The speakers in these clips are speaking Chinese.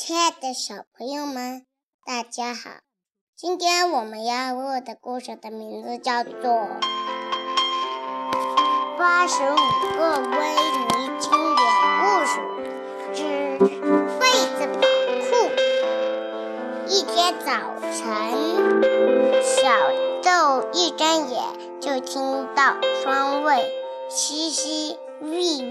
亲爱的小朋友们，大家好！今天我们要录的故事的名字叫做《八十五个威尼经典故事之被子宝库》。一天早晨，小豆一睁眼就听到窗外淅淅沥沥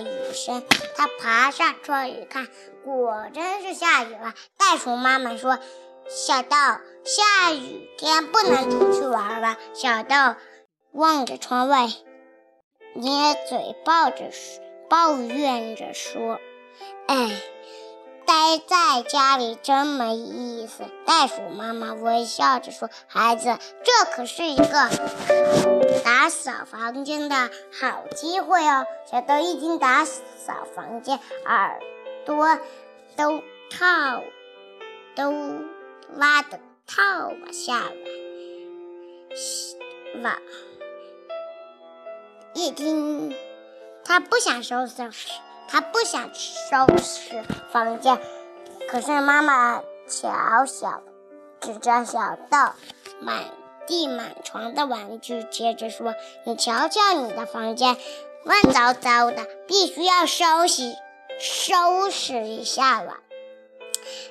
雨声，他爬上窗一看。果真是下雨了。袋鼠妈妈说：“小豆，下雨天不能出去玩了？”小豆望着窗外，捏嘴抱着抱怨着说：“哎，在家里真没意思。”袋鼠妈妈微笑着说：“孩子，这可是一个 打扫房间的好机会哦。”小豆一听打扫房间，耳。朵都套都挖的套了下来，了。一听，他不想收拾，他不想收拾房间。可是妈妈瞧小，指着小豆满地满床的玩具，接着说：“你瞧瞧你的房间，乱糟糟的，必须要收拾。”收拾一下了。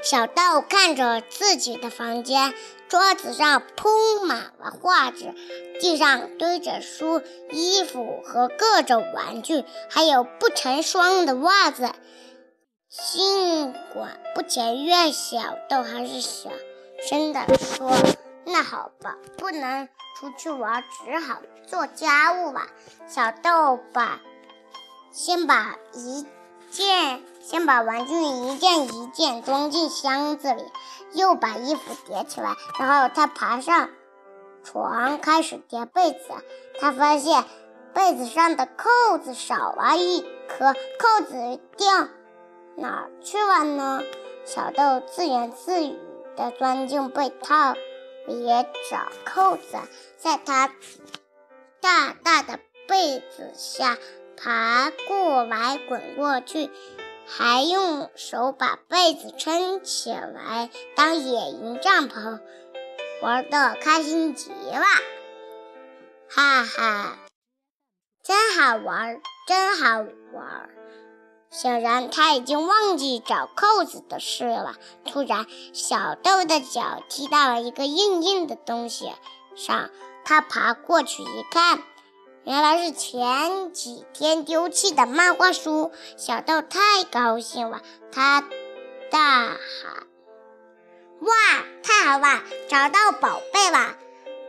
小豆看着自己的房间，桌子上铺满了画纸，地上堆着书、衣服和各种玩具，还有不成双的袜子。尽管不情愿，小豆还是小声的说：“那好吧，不能出去玩，只好做家务吧。”小豆把先把一。件，先把玩具一件一件装进箱子里，又把衣服叠起来，然后他爬上床开始叠被子。他发现被子上的扣子少了一颗，扣子掉哪儿去了呢？小豆自言自语地钻进被套里找扣子，在他大大的被子下。爬过来，滚过去，还用手把被子撑起来当野营帐篷，玩的开心极了，哈哈，真好玩，真好玩。显然他已经忘记找扣子的事了。突然，小豆的脚踢到了一个硬硬的东西上，他爬过去一看。原来是前几天丢弃的漫画书，小豆太高兴了，他大喊：“哇，太好了，找到宝贝了！”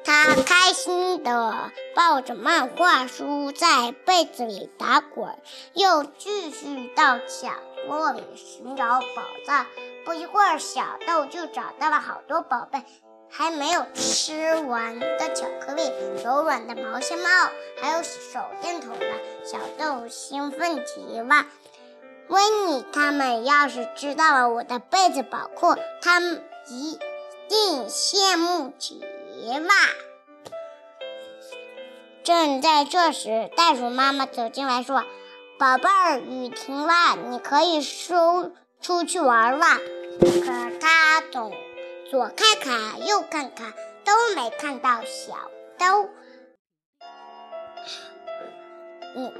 他开心地抱着漫画书在被子里打滚，又继续到角落里寻找宝藏。不一会儿，小豆就找到了好多宝贝。还没有吃完的巧克力，柔软的毛线帽，还有手电筒呢小豆兴奋极了。温妮他们要是知道了我的被子宝库，他们一定羡慕极了。正在这时，袋鼠妈妈走进来说：“宝贝儿，雨停了，你可以收出去玩了。”可他总。左看看，右看看，都没看到小豆。嗯，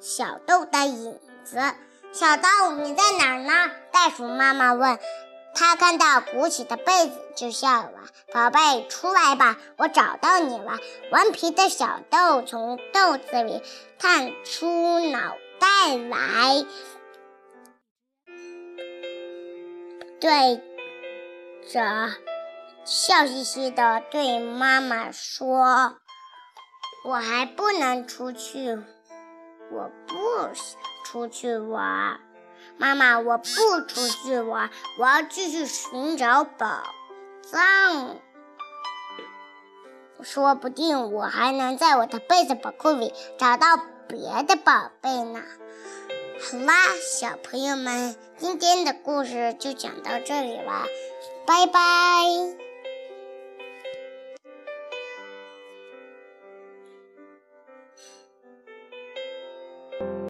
小豆的影子。小豆，你在哪儿呢？袋鼠妈妈问。他看到鼓起的被子，就笑了。宝贝，出来吧，我找到你了。顽皮的小豆从豆子里探出脑袋来。对着笑嘻嘻的对妈妈说：“我还不能出去，我不出去玩。妈妈，我不出去玩，我要继续寻找宝藏。说不定我还能在我的被子宝库里找到别的宝贝呢。”好啦，小朋友们，今天的故事就讲到这里了，拜拜。